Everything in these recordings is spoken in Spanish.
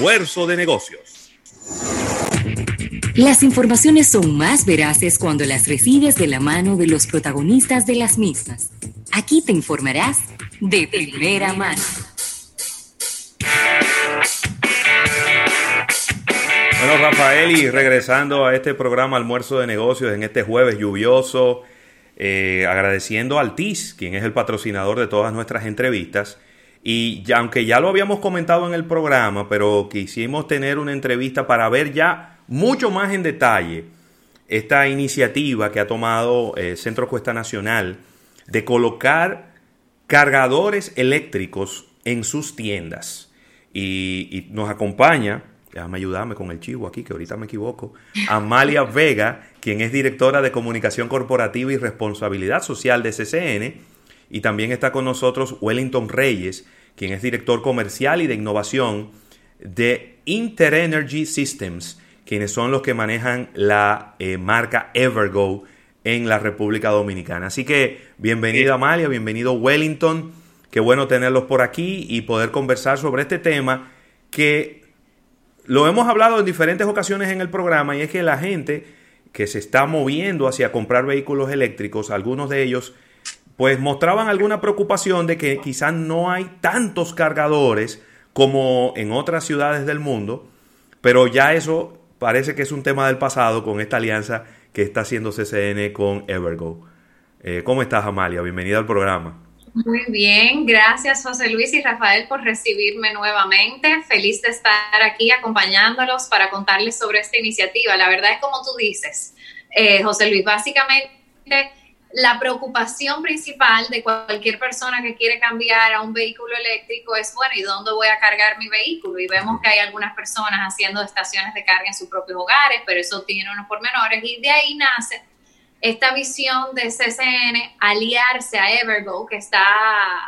almuerzo de negocios. Las informaciones son más veraces cuando las recibes de la mano de los protagonistas de las mismas. Aquí te informarás de primera mano. Bueno, Rafael, y regresando a este programa Almuerzo de Negocios en este jueves lluvioso, eh, agradeciendo al TIS, quien es el patrocinador de todas nuestras entrevistas. Y ya, aunque ya lo habíamos comentado en el programa, pero quisimos tener una entrevista para ver ya mucho más en detalle esta iniciativa que ha tomado eh, Centro Cuesta Nacional de colocar cargadores eléctricos en sus tiendas. Y, nos acompaña, déjame ayudarme con el chivo aquí, que ahorita me equivoco, Amalia Vega, quien es directora de Comunicación Corporativa y Responsabilidad Social de CCN, y también está con nosotros Wellington Reyes, quien es director comercial y de innovación de Interenergy Systems, quienes son los que manejan la eh, marca Evergo en la República Dominicana. Así que bienvenida Amalia, bienvenido Wellington, qué bueno tenerlos por aquí y poder conversar sobre este tema que lo hemos hablado en diferentes ocasiones en el programa y es que la gente que se está moviendo hacia comprar vehículos eléctricos, algunos de ellos pues mostraban alguna preocupación de que quizás no hay tantos cargadores como en otras ciudades del mundo, pero ya eso parece que es un tema del pasado con esta alianza que está haciendo CCN con Evergo. Eh, ¿Cómo estás, Amalia? Bienvenida al programa. Muy bien, gracias José Luis y Rafael por recibirme nuevamente. Feliz de estar aquí acompañándolos para contarles sobre esta iniciativa. La verdad es como tú dices, eh, José Luis, básicamente la preocupación principal de cualquier persona que quiere cambiar a un vehículo eléctrico es, bueno, ¿y dónde voy a cargar mi vehículo? Y vemos que hay algunas personas haciendo estaciones de carga en sus propios hogares, pero eso tiene unos pormenores y de ahí nace esta visión de CCN aliarse a Evergo, que está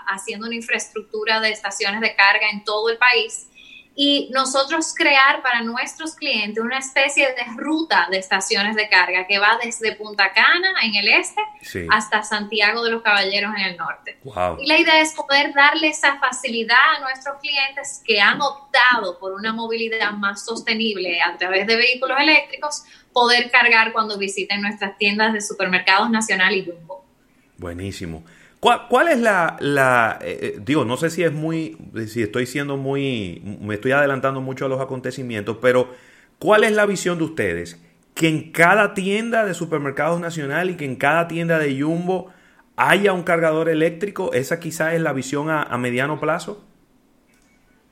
haciendo una infraestructura de estaciones de carga en todo el país y nosotros crear para nuestros clientes una especie de ruta de estaciones de carga que va desde Punta Cana en el este hasta Santiago de los Caballeros en el norte. Y la idea es poder darle esa facilidad a nuestros clientes que han optado por una movilidad más sostenible a través de vehículos eléctricos, poder cargar cuando visiten nuestras tiendas de supermercados nacional y Jumbo. Buenísimo. ¿Cuál, es la, la eh, eh, digo, no sé si es muy, si estoy siendo muy, me estoy adelantando mucho a los acontecimientos, pero ¿cuál es la visión de ustedes? Que en cada tienda de supermercados nacional y que en cada tienda de Jumbo haya un cargador eléctrico, ¿esa quizá es la visión a, a mediano plazo?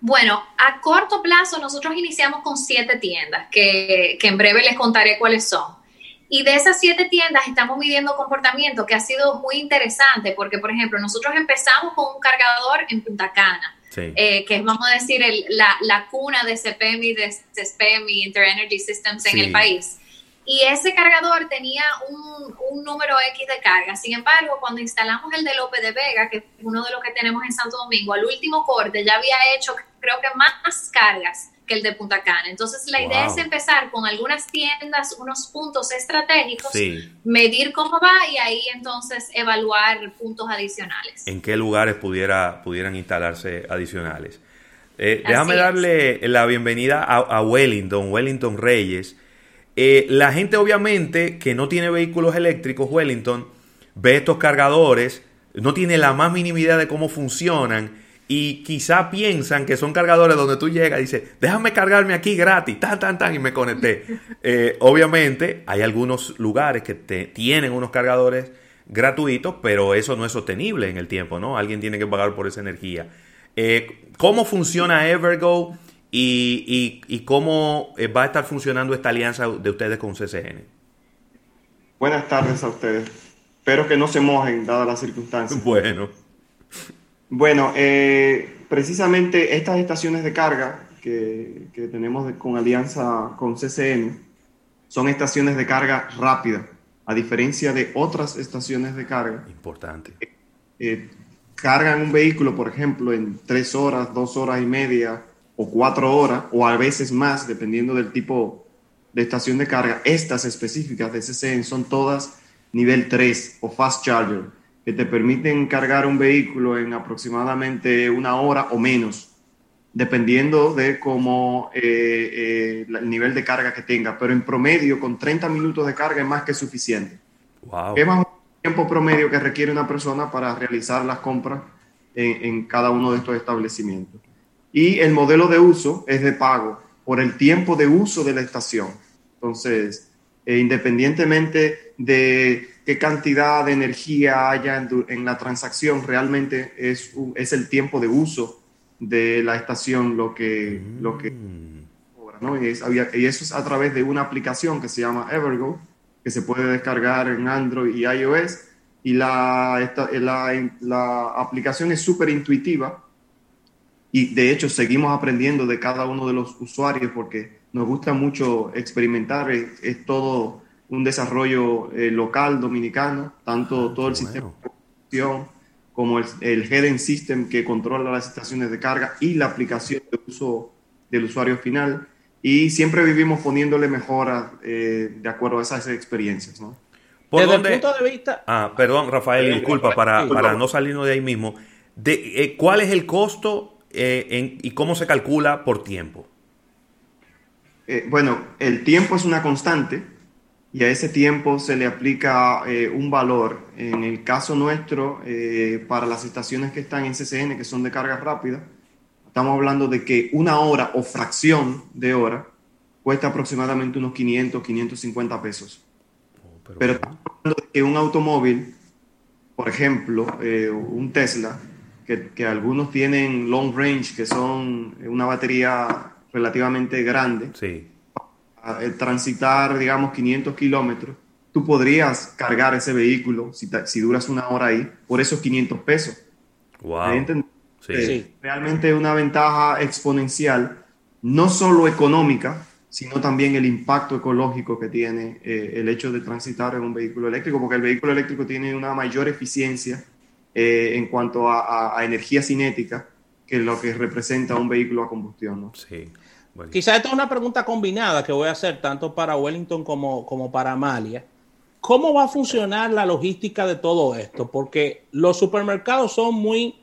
Bueno, a corto plazo nosotros iniciamos con siete tiendas, que, que en breve les contaré cuáles son. Y de esas siete tiendas estamos midiendo comportamiento que ha sido muy interesante porque, por ejemplo, nosotros empezamos con un cargador en Punta Cana, eh, que es, vamos a decir, la, cuna de CPMI, de CSPMI, Interenergy Systems en el país. Y ese cargador tenía un, un, número X de carga. Sin embargo, cuando instalamos el de López de Vega, que es uno de los que tenemos en Santo Domingo, al último corte ya había hecho, creo que más cargas el de Punta Cana. Entonces la idea es empezar con algunas tiendas, unos puntos estratégicos, medir cómo va y ahí entonces evaluar puntos adicionales. ¿En qué lugares pudiera, pudieran instalarse adicionales? Eh, déjame darle la bienvenida a, Wellington, Wellington Reyes. Eh, la gente obviamente que no tiene vehículos eléctricos, Wellington, ve estos cargadores, no tiene la más mínima idea de cómo funcionan y quizá piensan que son cargadores donde tú llegas y dices, déjame cargarme aquí gratis, tan, tan, tan, y me conecté. Eh, obviamente hay algunos lugares que te, tienen unos cargadores gratuitos, pero eso no es sostenible en el tiempo, ¿no? Alguien tiene que pagar por esa energía. Eh, ¿Cómo funciona Evergo y, y, cómo eh, va a estar funcionando esta alianza de ustedes con CCN? Buenas tardes a ustedes. Espero que no se mojen, dadas las circunstancias. Bueno. Bueno, eh, precisamente estas estaciones de carga que, tenemos con alianza con CCN son estaciones de carga rápida, a diferencia de otras estaciones de carga. Importante. Eh, cargan un vehículo, por ejemplo, en tres horas, dos horas y media o cuatro horas, o a veces más, dependiendo del tipo de estación de carga. Estas específicas de CCN son todas nivel 3 o fast charger que te permiten cargar un vehículo en aproximadamente una hora o menos. dependiendo de cómo eh, eh, el nivel de carga que tenga, pero en promedio con 30 minutos de carga es más que suficiente. Wow. Es más el tiempo promedio que requiere una persona para realizar las compras en, en cada uno de estos establecimientos. Y el modelo de uso es de pago por el tiempo de uso de la estación. Entonces, eh, independientemente de qué cantidad de energía haya en, en la transacción, realmente es, es, el tiempo de uso de la estación lo que, mm. lo que cobra, ¿no? Y, es, y, eso es a través de una aplicación que se llama Evergo, que se puede descargar en Android y iOS. Y la, esta, la, la aplicación es súper intuitiva y de hecho seguimos aprendiendo de cada uno de los usuarios porque nos gusta mucho experimentar, es, es todo un desarrollo eh, local dominicano, tanto ah, todo el sistema de como el, el Heading System que controla las estaciones de carga y la aplicación de uso del usuario final. Y siempre vivimos poniéndole mejoras eh, de acuerdo a esas experiencias. ¿no? ¿Por Desde dónde? el punto de vista... Ah, perdón, Rafael, disculpa, para, para no salirnos de ahí mismo. De, eh, ¿Cuál es el costo eh, en, y cómo se calcula por tiempo? Eh, bueno, el tiempo es una constante y a ese tiempo se le aplica eh, un valor. En el caso nuestro, eh, para las estaciones que están en CCN, que son de carga rápida, estamos hablando de que una hora o fracción de hora cuesta aproximadamente unos 500, 550 pesos. Oh, pero, pero estamos hablando de que un automóvil, por ejemplo, un Tesla, que, que algunos tienen long range, que son una batería relativamente grande, sí. Transitar, digamos, 500 kilómetros, tú podrías cargar ese vehículo si, si, duras una hora ahí por esos 500 pesos. Wow. Sí. Eh, realmente una ventaja exponencial, no solo económica, sino también el impacto ecológico que tiene eh, el hecho de transitar en un vehículo eléctrico, porque el vehículo eléctrico tiene una mayor eficiencia eh, en cuanto a, a, a, energía cinética que lo que representa un vehículo a combustión. ¿no? Sí. Bueno. Quizás esta es una pregunta combinada que voy a hacer tanto para Wellington como, como para Amalia. ¿Cómo va a funcionar la logística de todo esto? Porque los supermercados son muy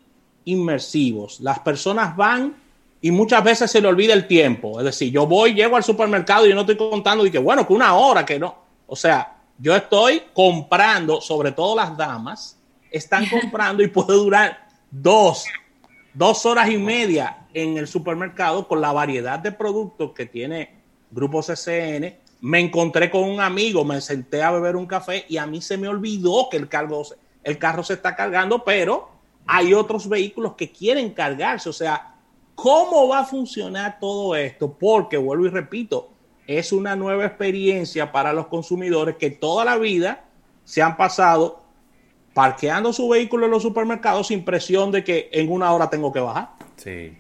inmersivos. Las personas van y muchas veces se le olvida el tiempo. Es decir, yo voy, llego al supermercado y yo no estoy contando y que bueno, que una hora, que no. O sea, yo estoy comprando, sobre todo las damas, están comprando y puede durar dos, dos horas y media en el supermercado con la variedad de productos que tiene Grupo CCN. Me encontré con un amigo, me senté a beber un café y a mí se me olvidó que el cargo, el carro se está cargando, pero hay otros vehículos que quieren cargarse. O sea, ¿cómo va a funcionar todo esto? Porque, vuelvo y repito, es una nueva experiencia para los consumidores que toda la vida se han pasado parqueando su vehículo en los supermercados sin presión de que en una hora tengo que bajar. Sí.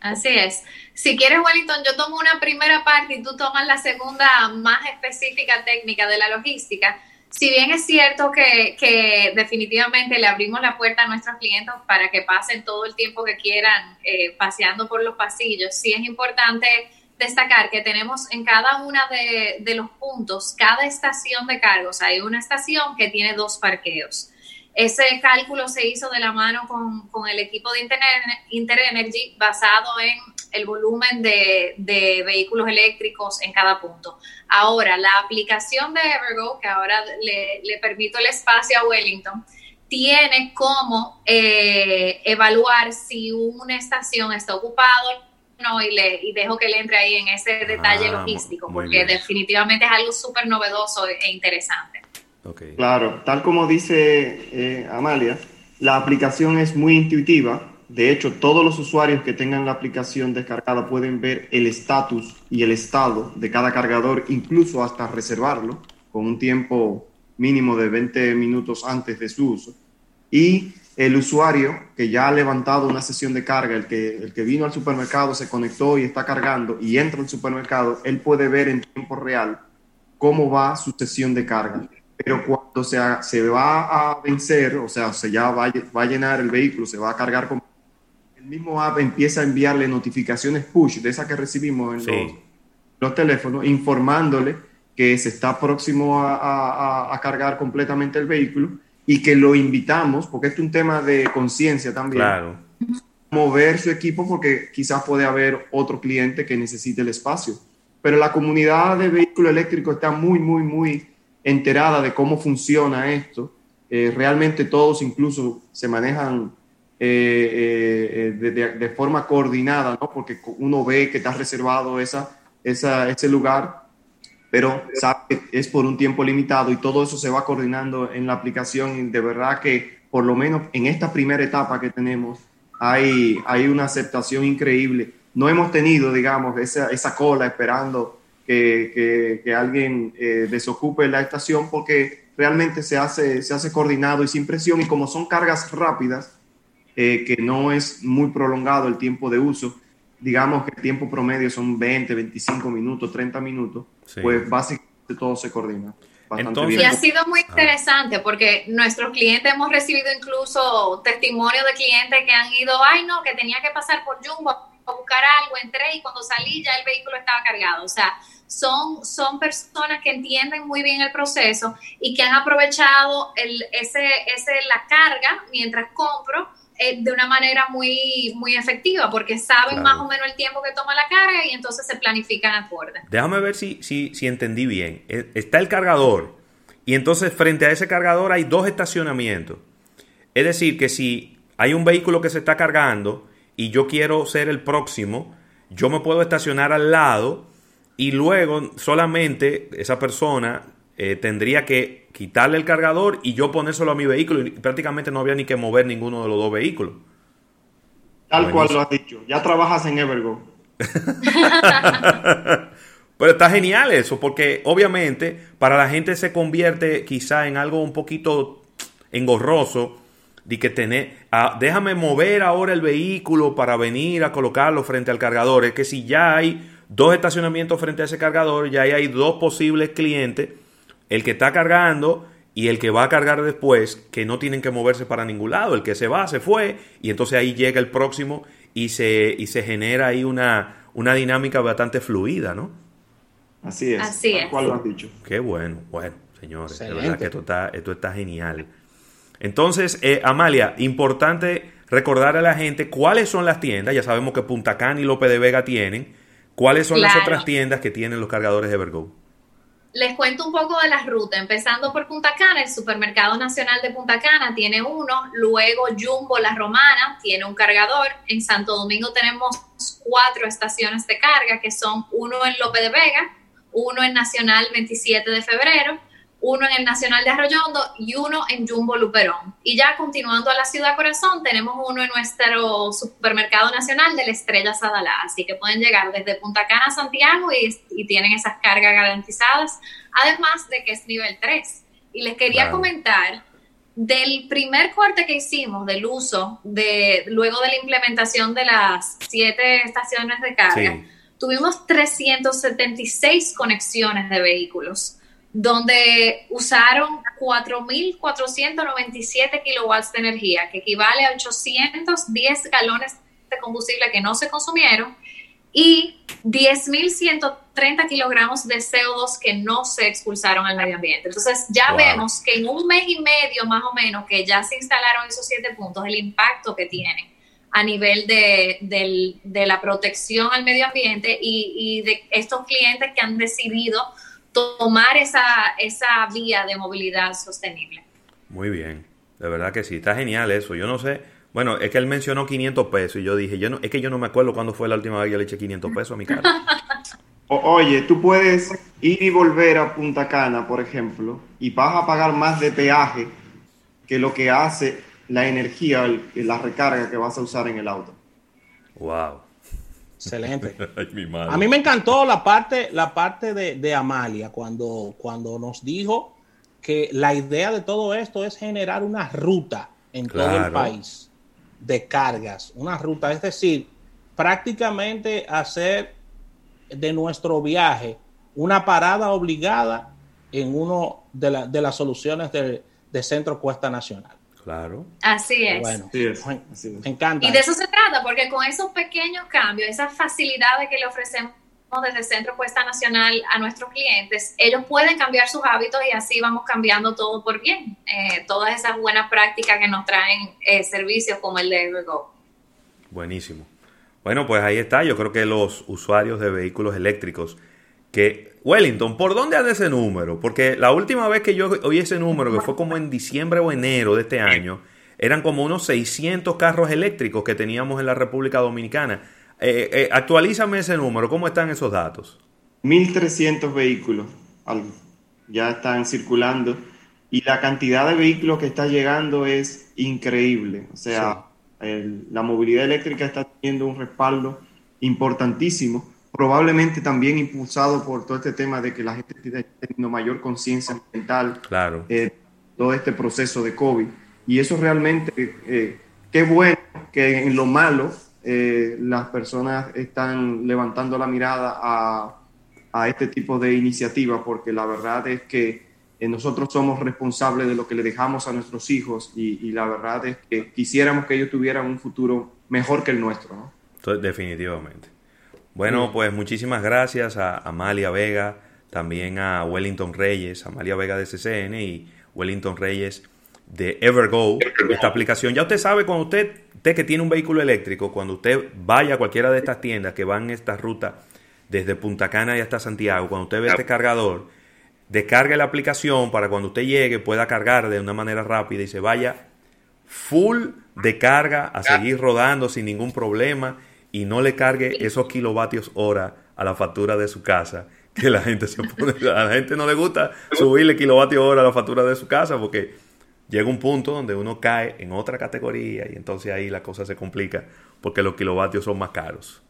Así es. Si quieres, Wellington, yo tomo una primera parte y tú tomas la segunda más específica técnica de la logística. Si bien es cierto que, que definitivamente le abrimos la puerta a nuestros clientes para que pasen todo el tiempo que quieran eh, paseando por los pasillos, sí es importante destacar que tenemos en cada una de, de, los puntos, cada estación de cargos, hay una estación que tiene dos parqueos. Ese cálculo se hizo de la mano con, con el equipo de Interenergy basado en el volumen de, de, vehículos eléctricos en cada punto. Ahora, la aplicación de Evergo, que ahora le, le permito el espacio a Wellington, tiene como eh, evaluar si una estación está ocupada no, y, le, y dejo que le entre ahí en ese detalle ah, logístico, porque bien. definitivamente es algo súper novedoso e interesante. Okay. Claro, tal como dice eh, Amalia, la aplicación es muy intuitiva. De hecho, todos los usuarios que tengan la aplicación descargada pueden ver el estatus y el estado de cada cargador, incluso hasta reservarlo con un tiempo mínimo de 20 minutos antes de su uso. Y el usuario que ya ha levantado una sesión de carga, el que, el que vino al supermercado, se conectó y está cargando y entra al supermercado, él puede ver en tiempo real cómo va su sesión de carga. Pero cuando se, se va a vencer, o sea, se ya va, va a llenar el vehículo, se va a cargar con... El mismo app empieza a enviarle notificaciones push, de esas que recibimos en sí. los, los, teléfonos, informándole que se está próximo a, a, a cargar completamente el vehículo y que lo invitamos, porque es un tema de conciencia también. Claro. mover su equipo porque quizás puede haber otro cliente que necesite el espacio. Pero la comunidad de vehículos eléctricos está muy, muy, muy enterada de cómo funciona esto. Eh, realmente todos incluso se manejan eh, eh, de, forma coordinada, ¿no? porque uno ve que está reservado esa, esa, ese lugar, pero sabe que es por un tiempo limitado y todo eso se va coordinando en la aplicación y de verdad que por lo menos en esta primera etapa que tenemos hay, hay una aceptación increíble. No hemos tenido, digamos, esa, esa cola esperando que, que, alguien eh, desocupe la estación porque realmente se hace, se hace coordinado y sin presión y como son cargas rápidas, eh, que no es muy prolongado el tiempo de uso, digamos que el tiempo promedio son 20, 25 minutos, 30 minutos, pues básicamente todo se coordina. Entonces, y ha sido muy interesante porque nuestros clientes hemos recibido incluso testimonios de clientes que han ido, ay no, que tenía que pasar por Jumbo a buscar algo, entré y cuando salí ya el vehículo estaba cargado. O sea, son, son personas que entienden muy bien el proceso y que han aprovechado el, ese, ese, la carga mientras compro eh, de una manera muy, muy efectiva, porque saben más o menos el tiempo que toma la carga y entonces se planifican acorde. Déjame ver si, si, si entendí bien. Eh, está el cargador y entonces frente a ese cargador hay dos estacionamientos. Es decir, que si hay un vehículo que se está cargando y yo quiero ser el próximo, yo me puedo estacionar al lado y luego solamente esa persona eh, tendría que quitarle el cargador y yo ponérselo a mi vehículo y prácticamente no había ni que mover ninguno de los dos vehículos. Tal cual lo has dicho. Ya trabajas en Evergo. Pero está genial eso, porque obviamente para la gente se convierte quizá en algo un poquito engorroso de que tener, ah, déjame mover ahora el vehículo para venir a colocarlo frente al cargador. Es que si ya hay dos estacionamientos frente a ese cargador, ya hay dos posibles clientes el que está cargando y el que va a cargar después, que no tienen que moverse para ningún lado. El que se va, se fue, y entonces ahí llega el próximo y se, y se genera ahí una, una dinámica bastante fluida, ¿no? Así es. Así es. ¿Cuál lo has dicho? Qué bueno, bueno, señores, de verdad que esto está, esto está genial. Entonces, eh, Amalia, importante recordar a la gente cuáles son las tiendas, ya sabemos que Punta Cana y López de Vega tienen, cuáles son las otras tiendas que tienen los cargadores de Evergo les cuento un poco de las rutas, empezando por Punta Cana, el Supermercado Nacional de Punta Cana tiene uno, luego Jumbo La Romana tiene un cargador, en Santo Domingo tenemos cuatro estaciones de carga, que son uno en Lope de Vega, uno en Nacional 27 de febrero, uno en el Nacional de Arroyondo y uno en Jumbo Luperón. Y ya continuando a la Ciudad Corazón, tenemos uno en nuestro supermercado nacional de la Estrella Sadalá. Así que pueden llegar desde Punta Cana a Santiago y, tienen esas cargas garantizadas, además de que es nivel 3. Y les quería comentar del primer corte que hicimos del uso de luego de la implementación de las siete estaciones de carga, tuvimos 376 conexiones de vehículos donde usaron 4.497 kilowatts de energía, que equivale a 810 galones de combustible que no se consumieron y 10.130 kilogramos de CO2 que no se expulsaron al medio ambiente. Entonces ya vemos que en un mes y medio más o menos que ya se instalaron esos siete puntos, el impacto que tienen a nivel de, de la protección al medio ambiente y, y de estos clientes que han decidido tomar esa, esa vía de movilidad sostenible. Muy bien, de verdad que sí, está genial eso. Yo no sé, bueno, es que él mencionó 500 pesos y yo dije, yo no, es que yo no me acuerdo cuándo fue la última vez que le eché 500 pesos a mi carro. oye, tú puedes ir y volver a Punta Cana, por ejemplo, y vas a pagar más de peaje que lo que hace la energía, la recarga que vas a usar en el auto. Wow. Excelente. a mí me encantó la parte, la parte de, Amalia cuando, cuando nos dijo que la idea de todo esto es generar una ruta en todo el país de cargas, una ruta, es decir, prácticamente hacer de nuestro viaje una parada obligada en uno de, de las soluciones de, de Centro Cuesta Nacional. Claro. Así es. Bueno, me encanta. Y de eso se trata, porque con esos pequeños cambios, esas facilidades que le ofrecemos desde el Centro Cuesta Nacional a nuestros clientes, ellos pueden cambiar sus hábitos y así vamos cambiando todo por bien. Eh, todas esas buenas prácticas que nos traen eh, servicios como el de Evergo. Buenísimo. Bueno, pues ahí está. Yo creo que los usuarios de vehículos eléctricos que Wellington, ¿por dónde anda ese número? Porque la última vez que yo oí ese número, que fue como en diciembre o enero de este año, eran como unos 600 carros eléctricos que teníamos en la República Dominicana. Eh, eh, actualízame ese número, ¿cómo están esos datos? 1.300 vehículos ya están circulando y la cantidad de vehículos que está llegando es increíble. O sea, la movilidad eléctrica está teniendo un respaldo importantísimo, probablemente también impulsado por todo este tema de que la gente está teniendo mayor conciencia ambiental, claro. Eh, todo este proceso de COVID. Y eso realmente, eh, qué bueno que en lo malo eh, las personas están levantando la mirada a, a este tipo de iniciativas, porque la verdad es que nosotros somos responsables de lo que le dejamos a nuestros hijos y, la verdad es que quisiéramos que ellos tuvieran un futuro mejor que el nuestro. ¿no? Definitivamente. Bueno, pues muchísimas gracias a Amalia Vega, también a Wellington Reyes, Amalia Vega de CCN y Wellington Reyes de Evergo, esta aplicación. Ya usted sabe, cuando usted, usted que tiene un vehículo eléctrico, cuando usted vaya a cualquiera de estas tiendas que van esta ruta desde Punta Cana y hasta Santiago, cuando usted ve este cargador, descargue la aplicación para cuando usted llegue pueda cargar de una manera rápida y se vaya full de carga a seguir rodando sin ningún problema y no le cargue esos kilovatios hora a la factura de su casa que la gente se pone, a la gente no le gusta subirle kilovatios hora a la factura de su casa porque llega un punto donde uno cae en otra categoría y entonces ahí la cosa se complica porque los kilovatios son más caros.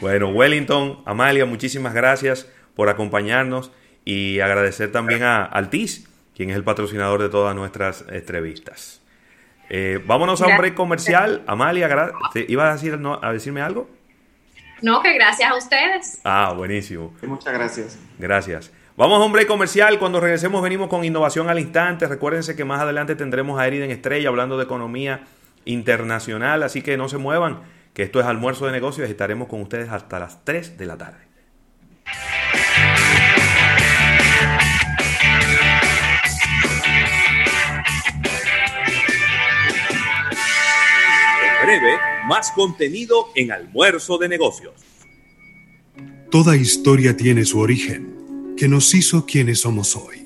Bueno, Wellington, Amalia, muchísimas gracias por acompañarnos y agradecer también a Altiz, quien es el patrocinador de todas nuestras entrevistas. Eh, vámonos a un break comercial. Amalia, ¿ibas a, decir, a decirme algo? No, que gracias a ustedes. Ah, buenísimo. Muchas gracias. Gracias. Vamos a un break comercial. Cuando regresemos venimos con innovación al instante. Recuérdense que más adelante tendremos a Eriden Estrella hablando de economía internacional. Así que no se muevan, que esto es almuerzo de negocios y estaremos con ustedes hasta las 3 de la tarde. Más contenido en Almuerzo de Negocios. Toda historia tiene su origen, que nos hizo quienes somos hoy